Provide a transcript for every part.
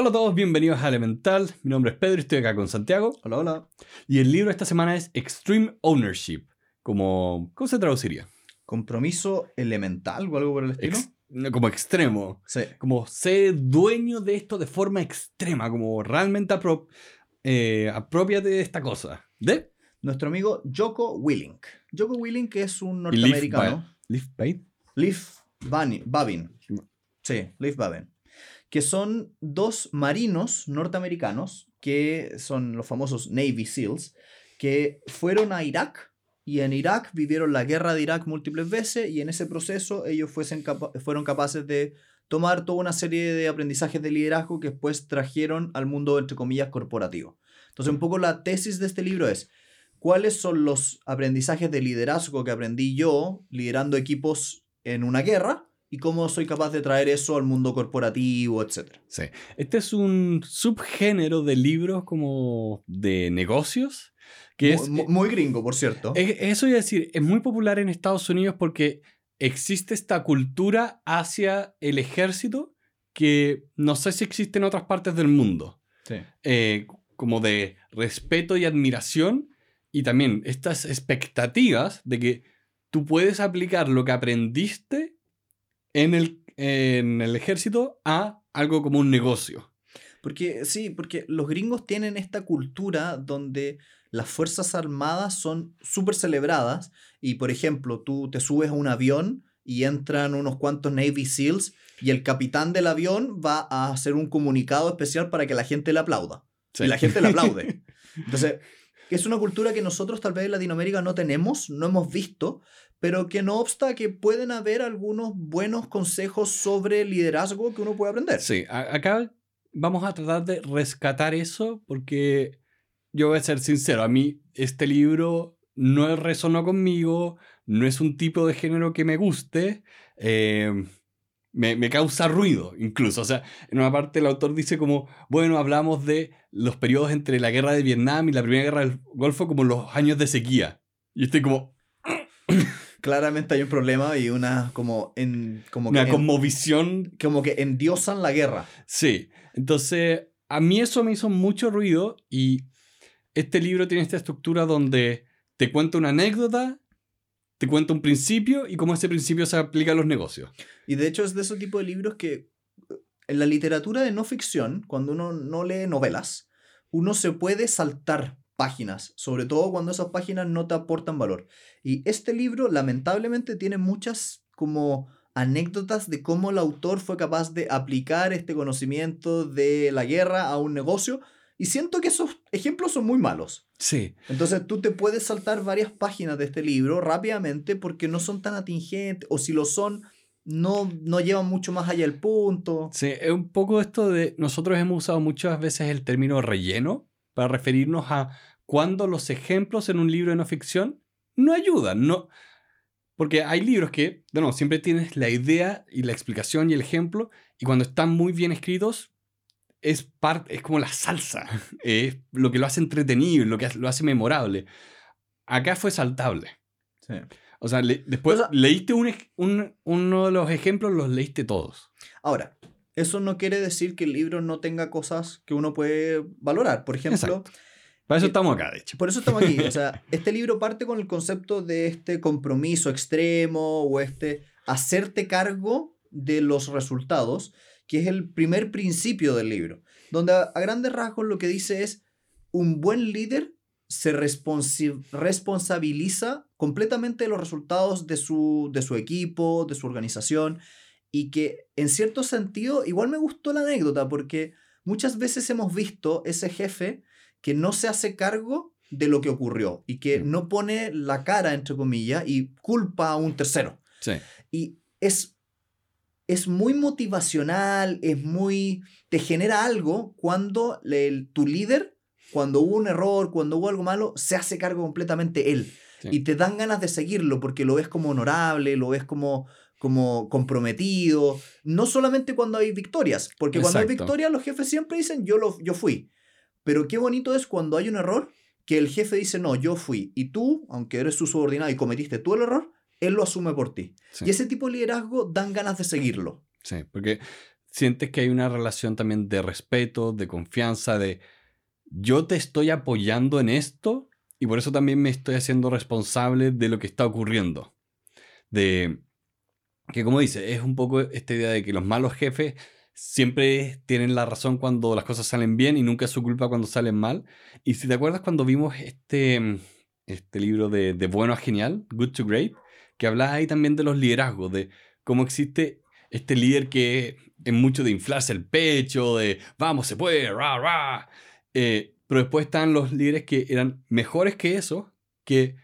Hola a todos, bienvenidos a Elemental. Mi nombre es Pedro y estoy acá con Santiago. Hola, hola. Y el libro de esta semana es Extreme Ownership. Como, ¿Cómo se traduciría? Compromiso elemental o algo por el estilo. Ex- como extremo. Sí. Como ser dueño de esto de forma extrema. Como realmente apro eh, apropiate de esta cosa. ¿De? Nuestro amigo Joko Willink. Joko Willink es un norteamericano. Ba- Leif Bain. Leif Bani- Babin. Sí, Leif Babin. Que son dos marinos norteamericanos que son los famosos Navy SEALs que fueron a Irak y en Irak vivieron la guerra de Irak múltiples veces y en ese proceso ellos fuesen capa- fueron capaces de tomar toda una serie de aprendizajes de liderazgo que después trajeron al mundo, entre comillas, corporativo. Entonces, un poco la tesis de este libro es, ¿cuáles son los aprendizajes de liderazgo que aprendí yo liderando equipos en una guerra? Y cómo soy capaz de traer eso al mundo corporativo, etcétera. Sí. Este es un subgénero de libros como de negocios. Que es, Mu- mu- muy, gringo, por cierto. Es- Eso iba a decir, es muy popular en Estados Unidos porque existe esta cultura hacia el ejército que no sé si existe en otras partes del mundo. Sí. Eh, como de respeto y admiración y también estas expectativas de que tú puedes aplicar lo que aprendiste en el, en el ejército a algo como un negocio. Porque sí, porque los gringos tienen esta cultura donde las Fuerzas Armadas son súper celebradas y, por ejemplo, tú te subes a un avión y entran unos cuantos Navy SEALs y el capitán del avión va a hacer un comunicado especial para que la gente le aplauda. Sí. Y la gente le aplaude. Entonces, es una cultura que nosotros tal vez en Latinoamérica no tenemos, no hemos visto, pero que no obsta que pueden haber algunos buenos consejos sobre liderazgo que uno puede aprender. Sí, acá vamos a tratar de rescatar eso porque yo voy a ser sincero, a mí este libro no resonó conmigo, no es un tipo de género que me guste, eh, me, me causa ruido incluso. O sea, en una parte el autor dice como, bueno, hablamos de los periodos entre la guerra de Vietnam y la primera guerra del Golfo como los años de sequía. Y estoy como, Claramente hay un problema y una como en como que, en- como que endiosan la guerra. Sí, entonces a mí eso me hizo mucho ruido y este libro tiene esta estructura donde te cuenta una anécdota, te cuenta un principio y cómo ese principio se aplica a los negocios. Y de hecho es de ese tipo de libros que en la literatura de no ficción, cuando uno no lee novelas, uno se puede saltar páginas, sobre todo cuando esas páginas no te aportan valor. Y este libro lamentablemente tiene muchas como anécdotas de cómo el autor fue capaz de aplicar este conocimiento de la guerra a un negocio y siento que esos ejemplos son muy malos. Sí, Entonces tú te puedes saltar varias páginas de este libro rápidamente porque no son tan atingentes o si lo son, no, no llevan mucho más allá el punto. sí, es un poco esto de nosotros hemos usado muchas veces el término relleno para referirnos a cuando los ejemplos en un libro de no ficción no ayudan, no porque hay libros que, de nuevo, siempre tienes la idea y la explicación y el ejemplo, y cuando están muy bien escritos, es, parte, es como la salsa, es lo que lo hace entretenido, lo que lo hace memorable. Acá fue saltable. O sea, le- después O sea- leíste un, un- uno de los ejemplos, los leíste todos. Ahora, eso no quiere decir que el libro no tenga cosas que uno puede valorar. Por ejemplo, Exacto. Para eso Y- estamos acá, de hecho. Por eso estamos aquí. O sea, este libro parte con el concepto de este compromiso extremo o este hacerte cargo de los resultados, que es el primer principio del libro. Donde a, a grandes rasgos lo que dice es, un buen líder se responsabiliza completamente de los resultados de su, de su equipo, de su organización, y que en cierto sentido, igual me gustó la anécdota, porque muchas veces hemos visto ese jefe que no se hace cargo de lo que ocurrió y que no pone la cara, entre comillas, y culpa a un tercero. Sí. Y es, es muy motivacional, es muy... te genera algo cuando el- tu líder, cuando hubo un error, cuando hubo algo malo, se hace cargo completamente él. Sí. Y te dan ganas de seguirlo porque lo ves como honorable, lo ves como, como comprometido. No solamente cuando hay victorias, porque cuando hay victorias los jefes siempre dicen yo, lo, yo fui. Pero qué bonito es cuando hay un error que el jefe dice no, yo fui. Y tú, aunque eres su subordinado y cometiste tú el error, él lo asume por ti. Sí. Y ese tipo de liderazgo dan ganas de seguirlo. Sí, porque sientes que hay una relación también de respeto, de confianza, de yo te estoy apoyando en esto y por eso también me estoy haciendo responsable de lo que está ocurriendo. De que como dice, es un poco esta idea de que los malos jefes siempre tienen la razón cuando las cosas salen bien y nunca es su culpa cuando salen mal. Y si te acuerdas cuando vimos este, este libro de, de Bueno a Genial, Good to Great, que hablaba ahí también de los liderazgos, de cómo existe este líder que es mucho de inflarse el pecho, de vamos, se puede, ra, ra. Eh, pero después están los líderes que eran mejores que eso, que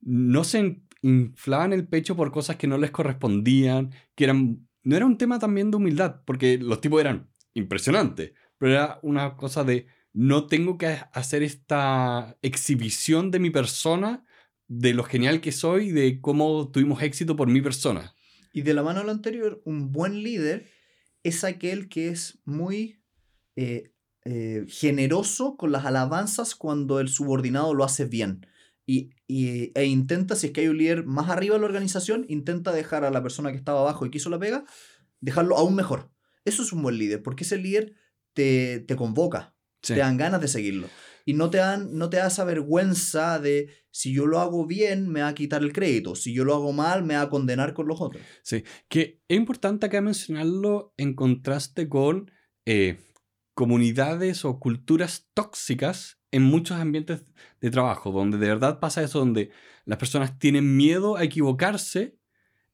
no se inflaban el pecho por cosas que no les correspondían, que eran... No era un tema también de humildad, porque los tipos eran impresionantes, pero era una cosa de no tengo que hacer esta exhibición de mi persona, de lo genial que soy, de cómo tuvimos éxito por mi persona. Y de la mano a lo anterior, un buen líder es aquel que es muy eh, eh, generoso con las alabanzas cuando el subordinado lo hace bien. Y, e intenta, si es que hay un líder más arriba de la organización, intenta dejar a la persona que estaba abajo y que hizo la pega, dejarlo aún mejor. Eso es un buen líder, porque ese líder te, te convoca, te dan ganas de seguirlo. Y no te, dan, no te da esa vergüenza de si yo lo hago bien, me va a quitar el crédito. Si yo lo hago mal, me va a condenar con los otros. Sí, que es importante acá mencionarlo en contraste con eh, comunidades o culturas tóxicas en muchos ambientes de trabajo, donde de verdad pasa eso, donde las personas tienen miedo a equivocarse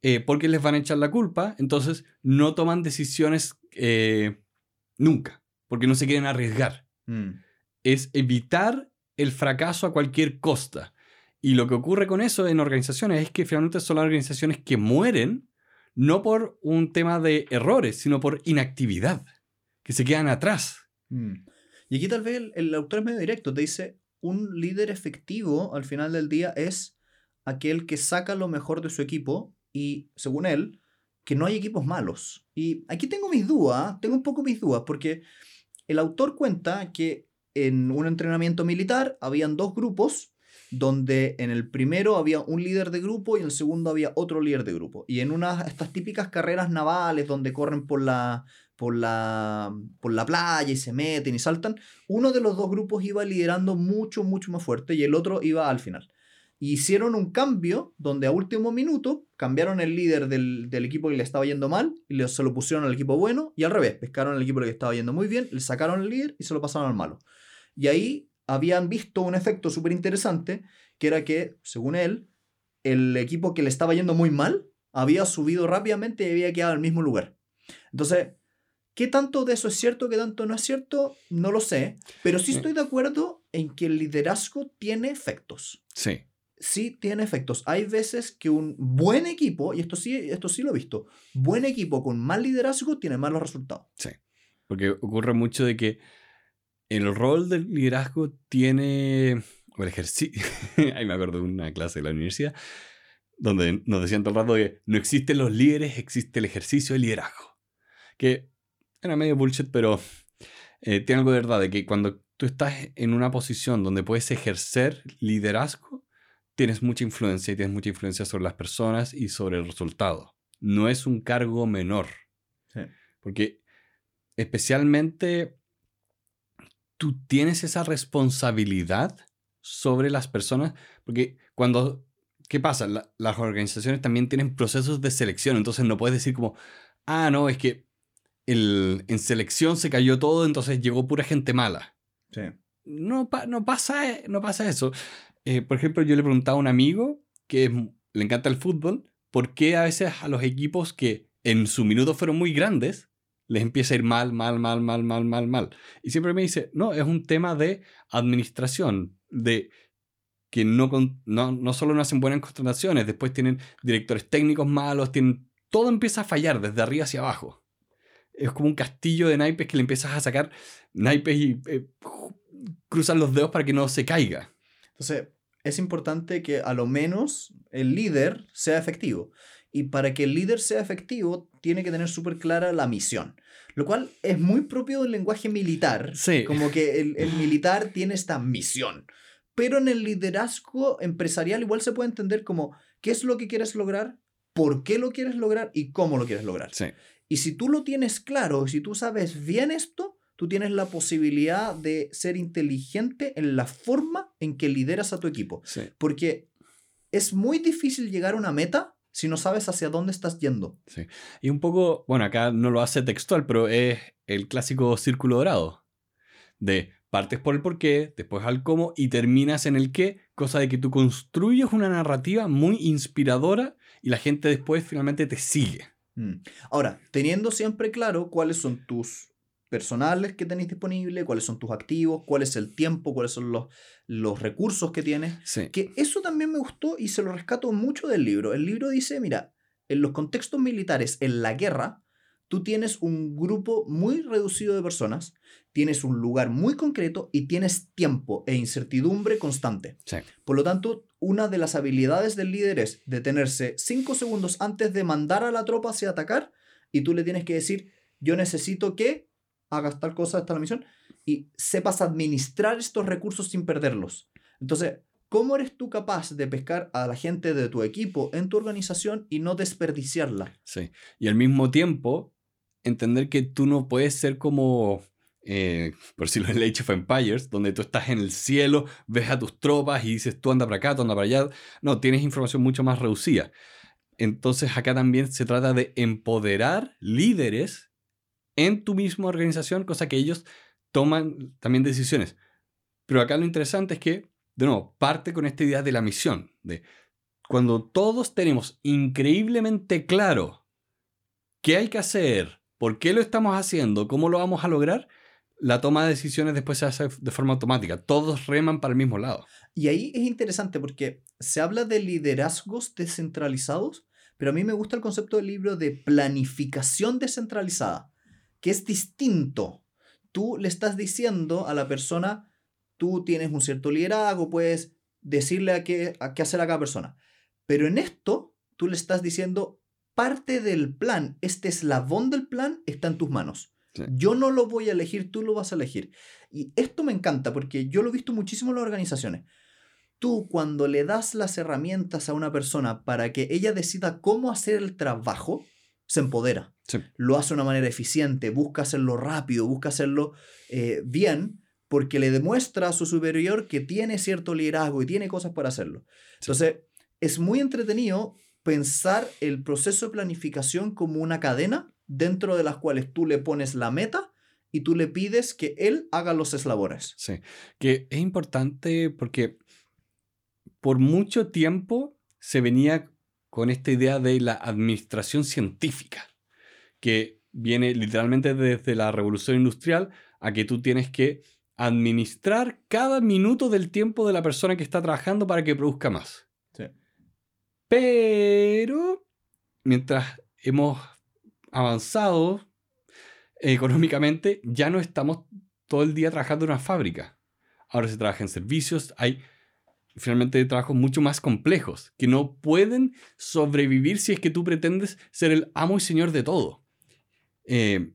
eh, porque les van a echar la culpa, entonces no toman decisiones eh, nunca, porque no se quieren arriesgar. Mm. Es evitar el fracaso a cualquier costa. Y lo que ocurre con eso en organizaciones es que finalmente son las organizaciones que mueren no por un tema de errores, sino por inactividad, que se quedan atrás. Mm. Y aquí tal vez el, autor es medio directo, te dice, un líder efectivo al final del día es aquel que saca lo mejor de su equipo y, según él, que no hay equipos malos. Y aquí tengo mis dudas, tengo un poco mis dudas, porque el autor cuenta que en un entrenamiento militar habían dos grupos donde en el primero había un líder de grupo y en el segundo había otro líder de grupo. Y en una estas típicas carreras navales donde corren por la, por la, por la playa y se meten y saltan, uno de los dos grupos iba liderando mucho, mucho más fuerte y el otro iba al final. hicieron un cambio donde a último minuto cambiaron el líder del, equipo que le estaba yendo mal y le, se lo pusieron al equipo bueno y al revés, pescaron al equipo que estaba yendo muy bien, le sacaron el líder y se lo pasaron al malo. Y ahí habían visto un efecto súper interesante, que era que, según él, el equipo que le estaba yendo muy mal había subido rápidamente y había quedado en el mismo lugar. Entonces, ¿qué tanto de eso es cierto, qué tanto no es cierto? No lo sé, pero sí estoy de acuerdo en que el liderazgo tiene efectos. Sí. Sí tiene efectos. Hay veces que un buen equipo, y esto sí, esto sí lo he visto, buen equipo con mal liderazgo tiene malos resultados. Sí, porque ocurre mucho de que el rol del liderazgo tiene, o el ejercicio, ahí me acuerdo de una clase de la universidad, donde nos decían todo el rato que no existen los líderes, existe el ejercicio de liderazgo. Que era medio bullshit, pero eh, tiene algo de verdad, de que cuando tú estás en una posición donde puedes ejercer liderazgo, tienes mucha influencia y tienes mucha influencia sobre las personas y sobre el resultado. No es un cargo menor. Porque especialmente tú tienes esa responsabilidad sobre las personas, porque cuando, ¿qué pasa? las organizaciones también tienen procesos de selección, entonces no puedes decir como, ah, no, es que el, en selección se cayó todo, entonces llegó pura gente mala. Sí. No, no, pasa, no pasa eso. Eh, por ejemplo, yo le preguntaba a un amigo que le encanta el fútbol, ¿por qué a veces a los equipos que en su minuto fueron muy grandes, les empieza a ir mal, mal, mal, mal, mal, mal, mal. Y siempre me dice, no, es un tema de administración, de que no, no, no solo no hacen buenas contrataciones, después tienen directores técnicos malos, tienen, todo empieza a fallar desde arriba hacia abajo. Es como un castillo de naipes que le empiezas a sacar naipes y eh, cruzan los dedos para que no se caiga. Entonces, es importante que a lo menos el líder sea efectivo. Y para que el líder sea efectivo, tiene que tener súper clara la misión. Lo cual es muy propio del lenguaje militar. Sí. Como que el, el militar tiene esta misión. Pero en el liderazgo empresarial igual se puede entender como qué es lo que quieres lograr, por qué lo quieres lograr y cómo lo quieres lograr. Sí. Y si tú lo tienes claro, si tú sabes bien esto, tú tienes la posibilidad de ser inteligente en la forma en que lideras a tu equipo. Sí. Porque es muy difícil llegar a una meta si no sabes hacia dónde estás yendo. Sí. Y un poco, bueno, acá no lo hace textual, pero es el clásico círculo dorado. De partes por el por qué, después al cómo y terminas en el qué, cosa de que tú construyes una narrativa muy inspiradora y la gente después finalmente te sigue. Mm. Ahora, teniendo siempre claro cuáles son tus personales que tenéis disponibles, cuáles son tus activos, cuál es el tiempo, cuáles son los, los recursos que tienes. Sí. Que eso también me gustó y se lo rescato mucho del libro. El libro dice, mira, en los contextos militares, en la guerra, tú tienes un grupo muy reducido de personas, tienes un lugar muy concreto y tienes tiempo e incertidumbre constante. Sí. Por lo tanto, una de las habilidades del líder es detenerse cinco segundos antes de mandar a la tropa hacia atacar y tú le tienes que decir, yo necesito que hagas tal cosa, esta es la misión, y sepas administrar estos recursos sin perderlos. Entonces, ¿cómo eres tú capaz de pescar a la gente de tu equipo en tu organización y no desperdiciarla? Sí. Y al mismo tiempo, entender que tú no puedes ser como, eh, por decirlo en Age of Empires, donde tú estás en el cielo, ves a tus tropas y dices tú anda para acá, tú anda para allá. No, tienes información mucho más reducida. Entonces acá también se trata de empoderar líderes en tu misma organización, cosa que ellos toman también decisiones. Pero acá lo interesante es que, de nuevo, parte con esta idea de la misión, de cuando todos tenemos increíblemente claro qué hay que hacer, por qué lo estamos haciendo, cómo lo vamos a lograr, la toma de decisiones después se hace de forma automática. Todos reman para el mismo lado. Y ahí es interesante porque se habla de liderazgos descentralizados, pero a mí me gusta el concepto del libro de planificación descentralizada, que es distinto. Tú le estás diciendo a la persona, tú tienes un cierto liderazgo, puedes decirle a qué, qué hacer a cada persona. Pero en esto, tú le estás diciendo, parte del plan, este eslabón del plan está en tus manos. Sí. Yo no lo voy a elegir, tú lo vas a elegir. Y esto me encanta porque yo lo he visto muchísimo en las organizaciones. Tú cuando le das las herramientas a una persona para que ella decida cómo hacer el trabajo, se empodera. Sí. Lo hace de una manera eficiente, busca hacerlo rápido, busca hacerlo eh, bien, porque le demuestra a su superior que tiene cierto liderazgo y tiene cosas para hacerlo. Entonces, es muy entretenido pensar el proceso de planificación como una cadena dentro de las cuales tú le pones la meta y tú le pides que él haga los eslabones. Sí, que es importante porque por mucho tiempo se venía con esta idea de la administración científica, que viene literalmente desde la revolución industrial a que tú tienes que administrar cada minuto del tiempo de la persona que está trabajando para que produzca más. Pero mientras hemos avanzado económicamente, ya no estamos todo el día trabajando en una fábrica. Ahora se trabaja en servicios, hay finalmente trabajos mucho más complejos que no pueden sobrevivir si es que tú pretendes ser el amo y señor de todo. Eh,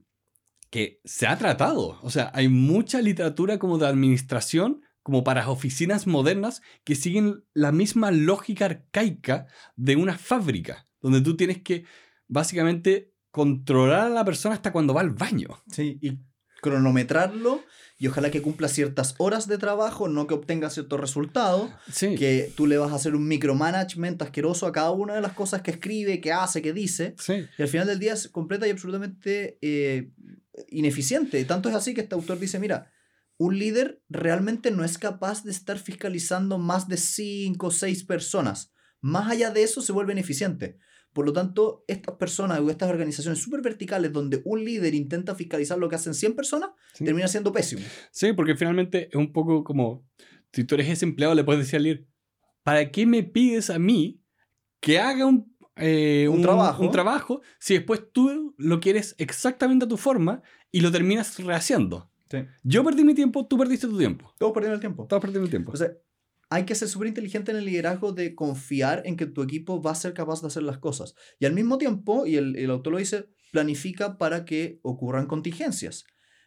que se ha tratado, o sea, hay mucha literatura como de administración, como para oficinas modernas que siguen la misma lógica arcaica de una fábrica, donde tú tienes que básicamente controlar a la persona hasta cuando va al baño. Sí, y cronometrarlo y ojalá que cumpla ciertas horas de trabajo, no que obtenga ciertos resultados, Sí. que tú le vas a hacer un micromanagement asqueroso a cada una de las cosas que escribe, que hace, que dice, Sí. y al final del día es completa y absolutamente eh, ineficiente. Tanto es así que este autor dice, mira, un líder realmente no es capaz de estar fiscalizando más de 5 o 6 personas. Más allá de eso se vuelve ineficiente. Por lo tanto, estas personas o estas organizaciones súper verticales donde un líder intenta fiscalizar lo que hacen 100 personas, Sí. termina siendo pésimo. Sí, porque finalmente es un poco como, si tú eres ese empleado, le puedes decir al líder, ¿para qué me pides a mí que haga un, eh, Un trabajo. un trabajo si después tú lo quieres exactamente a tu forma y lo terminas rehaciendo? Yo perdí mi tiempo, tú perdiste tu tiempo. Todos perdieron el tiempo. Todos perdimos el tiempo. O sea, hay que ser súper inteligente en el liderazgo de confiar en que tu equipo va a ser capaz de hacer las cosas. Y al mismo tiempo, y el, el autor lo dice, planifica para que ocurran contingencias.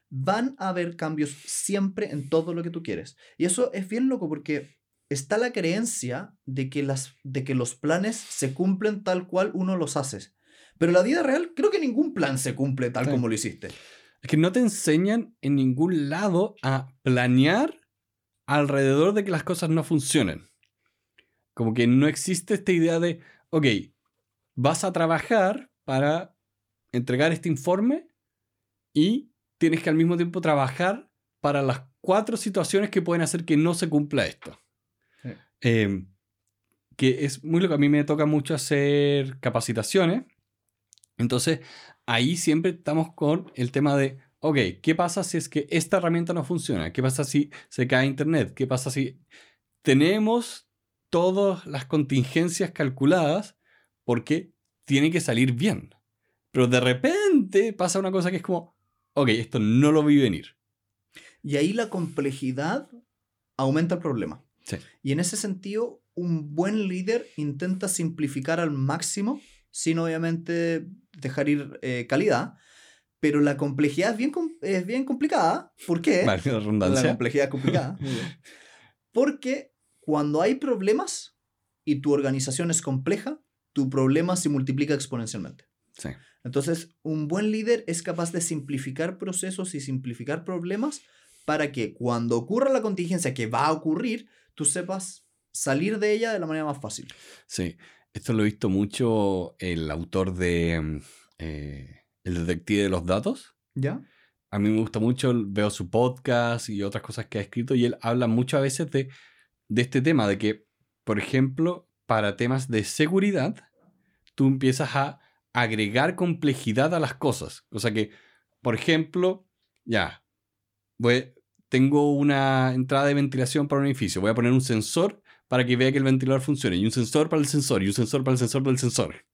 Van a haber cambios siempre en todo lo que tú quieres. Y eso es bien loco porque está la creencia de que, las, de que los planes se cumplen tal cual uno los hace. Pero la vida real, creo que ningún plan se cumple tal Sí. como lo hiciste. Es que no te enseñan en ningún lado a planear alrededor de que las cosas no funcionen. Como que no existe esta idea de, ok, vas a trabajar para entregar este informe y tienes que al mismo tiempo trabajar para las cuatro situaciones que pueden hacer que no se cumpla esto. Sí. Eh, que es muy lo que a mí me toca mucho hacer capacitaciones. Entonces, ahí siempre estamos con el tema de, ok, ¿qué pasa si es que esta herramienta no funciona? ¿Qué pasa si se cae internet? ¿Qué pasa si tenemos todas las contingencias calculadas porque tiene que salir bien? Pero de repente pasa una cosa que es como, ok, esto no lo vi venir. Y ahí la complejidad aumenta el problema. Sí. Y en ese sentido, un buen líder intenta simplificar al máximo, sin obviamente dejar ir eh, calidad, pero la complejidad es bien, es bien complicada. ¿Por qué? Vale, la complejidad es complicada. Muy bien. Porque cuando hay problemas y tu organización es compleja, tu problema se multiplica exponencialmente. Sí. Entonces, un buen líder es capaz de simplificar procesos y simplificar problemas para que cuando ocurra la contingencia que va a ocurrir, tú sepas salir de ella de la manera más fácil. Sí, esto lo he visto mucho el autor de mm, eh, El Detective de los Datos. ¿Ya? A mí me gusta mucho, veo su podcast y otras cosas que ha escrito y él habla mucho a veces de, de este tema, de que, por ejemplo, para temas de seguridad, tú empiezas a agregar complejidad a las cosas. O sea que, por ejemplo, ya, voy, tengo una entrada de ventilación para un edificio, voy a poner un sensor para que vea que el ventilador funcione, y un sensor para el sensor, y un sensor para el sensor del sensor.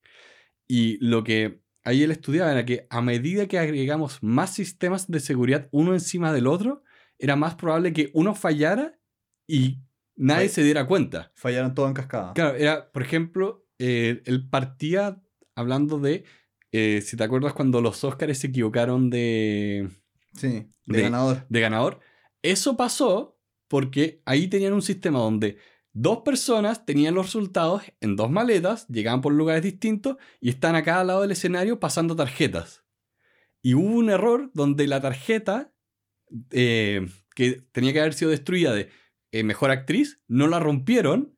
Y lo que ahí él estudiaba era que a medida que agregamos más sistemas de seguridad uno encima del otro, era más probable que uno fallara y nadie Fall- se diera cuenta. Fallaron todo en cascada. Claro, era, por ejemplo, eh, él partía hablando de, eh, si te acuerdas cuando los Oscars se equivocaron de, Sí, de, De- ganador. de ganador, eso pasó porque ahí tenían un sistema donde dos personas tenían los resultados en dos maletas, llegaban por lugares distintos y están a cada lado del escenario pasando tarjetas. Y hubo un error donde la tarjeta eh, que tenía que haber sido destruida de eh, mejor actriz, no la rompieron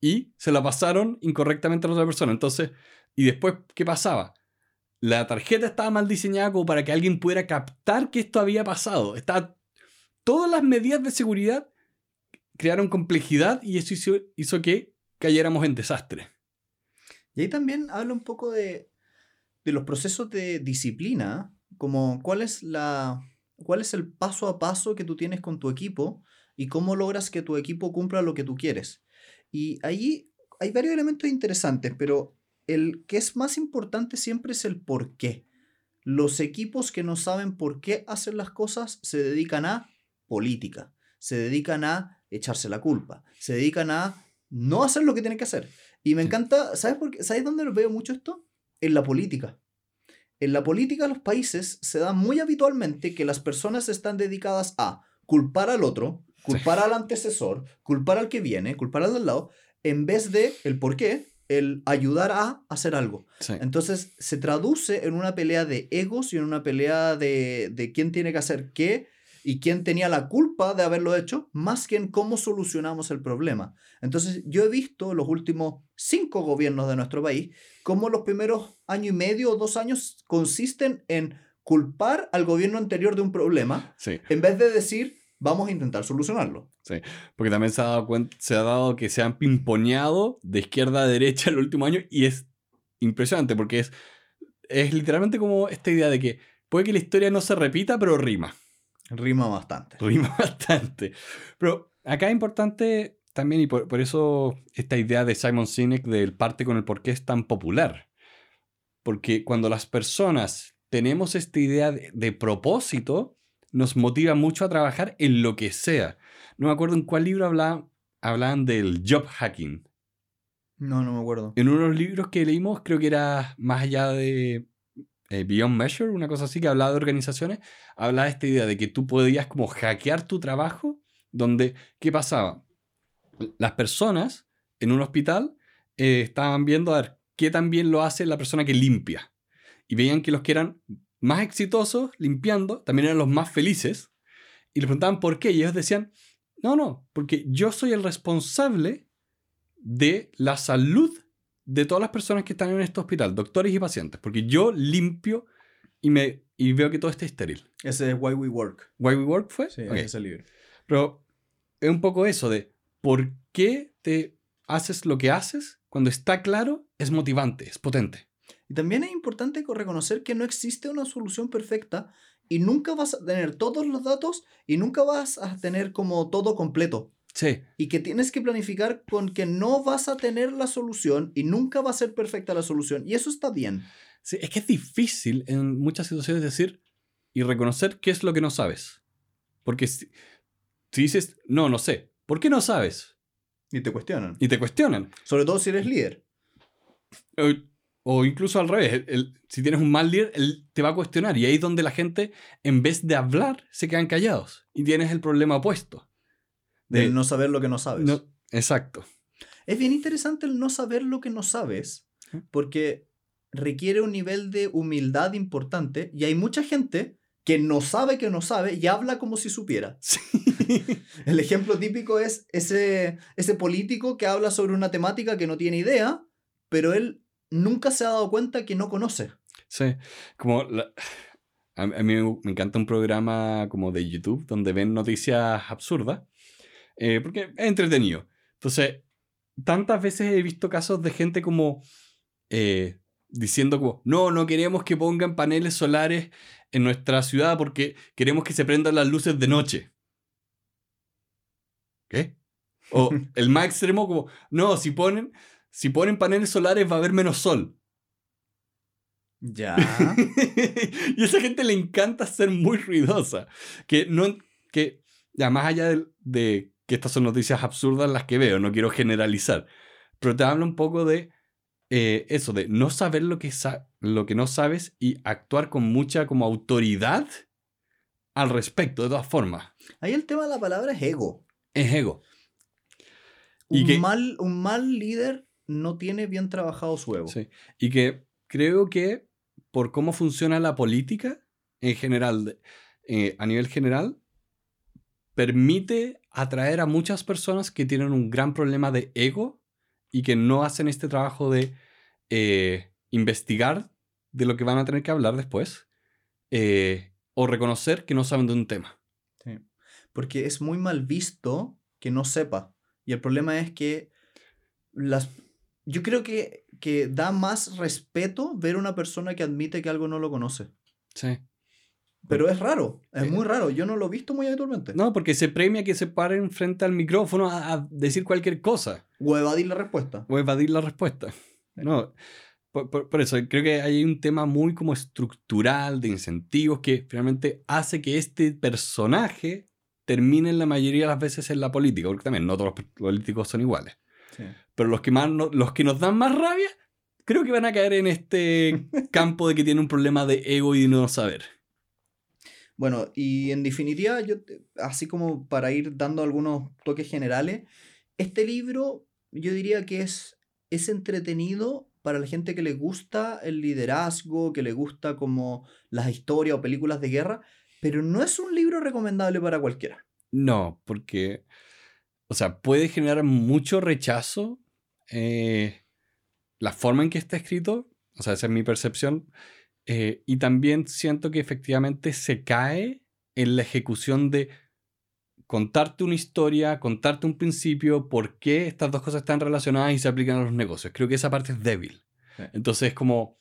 y se la pasaron incorrectamente a la otra persona. Entonces, y después, ¿qué pasaba? La tarjeta estaba mal diseñada como para que alguien pudiera captar que esto había pasado. Estaba... Todas las medidas de seguridad crearon complejidad y eso hizo, que cayéramos en desastre. Y ahí también habla un poco de, de los procesos de disciplina, como cuál es, la, cuál es el paso a paso que tú tienes con tu equipo y cómo logras que tu equipo cumpla lo que tú quieres. Y ahí hay varios elementos interesantes, pero el que es más importante siempre es el por qué. Los equipos que no saben por qué hacen las cosas se dedican a política, se dedican a echarse la culpa, se dedican a no hacer lo que tienen que hacer. Y me encanta, ¿sabes, por qué? ¿sabes dónde veo mucho esto? En la política. En la política de los países se da muy habitualmente que las personas están dedicadas a culpar al otro, culpar al antecesor, culpar al que viene, culpar al de al lado, en vez de el por qué, el ayudar a hacer algo. Sí. Entonces se traduce en una pelea de egos y en una pelea de, de quién tiene que hacer qué y quién tenía la culpa de haberlo hecho, más que en cómo solucionamos el problema. Entonces yo he visto los últimos cinco gobiernos de nuestro país cómo los primeros año y medio o dos años consisten en culpar al gobierno anterior de un problema Sí. en vez de decir vamos a intentar solucionarlo. Porque también se ha dado, cuenta, se ha dado que se han pimponeado de izquierda a derecha el último año y es impresionante porque es, es literalmente como esta idea de que puede que la historia no se repita, pero rima. Rima bastante. Rima bastante. Pero acá es importante también, y por, por eso esta idea de Simon Sinek del parte con el por qué es tan popular. Porque cuando las personas tenemos esta idea de, de propósito, nos motiva mucho a trabajar en lo que sea. No me acuerdo en cuál libro hablaban, hablaban del job hacking. No, no me acuerdo. En uno de los libros que leímos, creo que era más allá de eh, Beyond Measure, una cosa así, que hablaba de organizaciones, hablaba de esta idea de que tú podías como hackear tu trabajo, donde, ¿qué pasaba? Las personas en un hospital eh, estaban viendo a ver qué tan bien lo hace la persona que limpia. y veían que los que eran más exitosos limpiando también eran los más felices. Y le preguntaban por qué. Y ellos decían, no, no, porque yo soy el responsable de la salud de todas las personas que están en este hospital, doctores y pacientes, porque yo limpio y, me, y veo que todo está estéril. Ese es Why We Work. ¿Why We Work fue? Sí, Ok. ese es el libro. Pero es un poco eso de por qué te haces lo que haces cuando está claro, es motivante, es potente. Y también es importante co- reconocer que no existe una solución perfecta y nunca vas a tener todos los datos y nunca vas a tener como todo completo. Sí, Y que tienes que planificar con que no vas a tener la solución y nunca va a ser perfecta la solución. Y eso está bien. sí, es que es difícil en muchas situaciones decir y reconocer qué es lo que no sabes. Porque si, si dices, no, no sé, ¿por qué no sabes? Y te cuestionan. Y te cuestionan. Sobre todo si eres líder. O, o incluso al revés, el- el- si tienes un mal líder, él te va a cuestionar. Y ahí es donde la gente, en vez de hablar, se quedan callados. Y tienes el problema opuesto. De no saber lo que no sabes. no- exacto. Es bien interesante el no saber lo que no sabes, porque requiere un nivel de humildad importante y hay mucha gente que no sabe que no sabe y habla como si supiera. Sí. El ejemplo típico es ese, ese político que habla sobre una temática que no tiene idea, pero él nunca se ha dado cuenta que no conoce. Sí, como la- a, mí me me encanta un programa como de YouTube donde ven noticias absurdas, eh, porque es entretenido. Entonces, tantas veces he visto casos de gente como eh, diciendo como, no, no queremos que pongan paneles solares en nuestra ciudad porque queremos que se prendan las luces de noche. ¿Qué? O el más extremo como, no, si ponen, si ponen paneles solares va a haber menos sol. Ya. y a esa gente le encanta ser muy ruidosa. Que no. Que, ya más allá de, de que estas son noticias absurdas las que veo, no quiero generalizar. Pero te habla un poco de eh, eso, de no saber lo que, sa- lo que no sabes y actuar con mucha como autoridad al respecto, de todas formas. Ahí el tema de la palabra es ego. Es ego. Y Un, que- mal, un mal líder no tiene bien trabajado su ego. Sí. Y que creo que por cómo funciona la política en general, eh, a nivel general, permite atraer a muchas personas que tienen un gran problema de ego y que no hacen este trabajo de eh, investigar de lo que van a tener que hablar después eh, o reconocer que no saben de un tema. Sí. Porque es muy mal visto que no sepa. Y el problema es que las... yo creo que, que da más respeto ver una persona que admite que algo no lo conoce. Sí. Pero es raro, es Sí. muy raro. Yo no lo he visto muy habitualmente. No, porque se premia que se paren frente al micrófono a, a decir cualquier cosa. O evadir la respuesta. o evadir la respuesta. No, por, por- por eso creo que hay un tema muy como estructural de incentivos que finalmente hace que este personaje termine la mayoría de las veces en la política, porque también no todos los políticos son iguales. Sí. Pero los que, más no- los que nos dan más rabia, creo que van a caer en este campo de que tiene un problema de ego y de no saber. Bueno, y en definitiva, yo, así como para ir dando algunos toques generales, este libro yo diría que es, es entretenido para la gente que le gusta el liderazgo, que le gusta como las historias o películas de guerra, pero no es un libro recomendable para cualquiera. No, porque, o sea, puede generar mucho rechazo eh, la forma en que está escrito, o sea, esa es mi percepción, eh, y también siento que efectivamente se cae en la ejecución de contarte una historia, contarte un principio, por qué estas dos cosas están relacionadas y se aplican a los negocios. Creo que esa parte es débil. Entonces es como,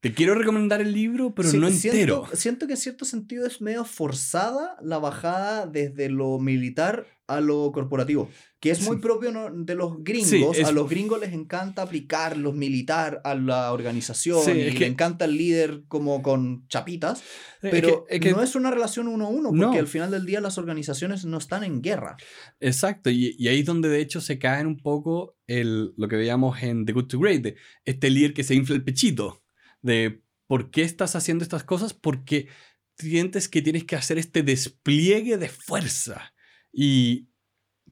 te quiero recomendar el libro, pero Sí, no siento- entero. Siento, que en cierto sentido es medio forzada la bajada desde lo militar a lo corporativo, que es muy Sí. propio de los gringos. Sí, es- A los gringos les encanta aplicar los militar a la organización y es le que- encanta el líder como con chapitas, pero que- es que- no es una relación uno a uno, porque No. al final del día las organizaciones no están en guerra. Exacto, y, y ahí es donde de hecho se cae un poco el, lo que veíamos en The Good to Great, este líder que se infla el pechito, de por qué estás haciendo estas cosas, porque sientes que tienes que hacer este despliegue de fuerza. Y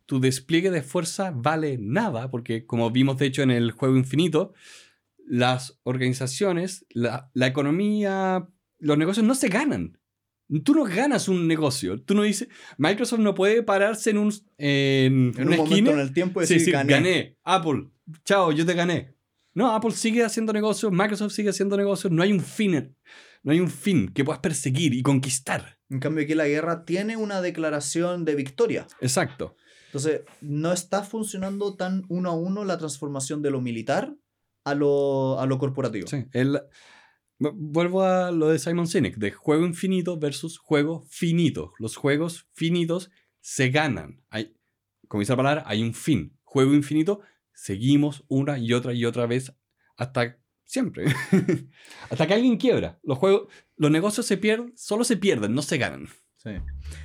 tu despliegue de fuerza vale nada, porque como vimos de hecho en el juego infinito, las organizaciones, la, la economía, los negocios no se ganan. Tú no ganas un negocio. Tú no dices. Microsoft no puede pararse en un. En, En una un esquina. momento en el tiempo y Sí, decir, sí, gané. gané. Apple. Chao, yo te gané. No, Apple sigue haciendo negocios, Microsoft sigue haciendo negocios. No hay un fin. No hay un fin que puedas perseguir y conquistar. En cambio, aquí la guerra tiene una declaración de victoria. Exacto. Entonces, no está funcionando tan uno a uno la transformación de lo militar a lo, a lo corporativo. Sí, el- vu- vuelvo a lo de Simon Sinek, de juego infinito versus juego finito. Los juegos finitos se ganan. Hay, como dice la palabra, hay un fin. Juego infinito, seguimos una y otra y otra vez hasta siempre. hasta que alguien quiebra. Los juegos, los negocios se pierden, solo se pierden, no se ganan. Sí.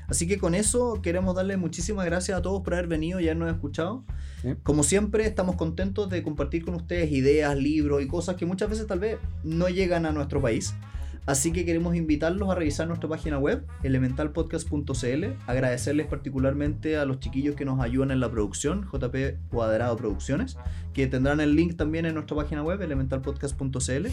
Así que con eso queremos darle muchísimas gracias a todos por haber venido y habernos escuchado. Sí. Como siempre, estamos contentos de compartir con ustedes ideas, libros y cosas que muchas veces tal vez no llegan a nuestro país. Así que queremos invitarlos a revisar nuestra página web, elementalpodcast.cl, agradecerles particularmente a los chiquillos que nos ayudan en la producción, JP Cuadrado Producciones, que tendrán el link también en nuestra página web, elementalpodcast.cl,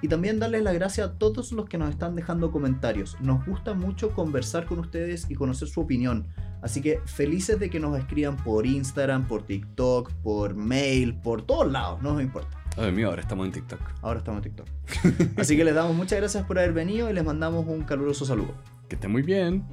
y también darles las gracias a todos los que nos están dejando comentarios. Nos gusta mucho conversar con ustedes y conocer su opinión. Así que felices de que nos escriban por Instagram, por TikTok, por mail, por todos lados, no nos importa. Ay, mío, ahora estamos en TikTok. Ahora estamos en TikTok. Así que les damos muchas gracias por haber venido y les mandamos un caluroso saludo. Que esté muy bien.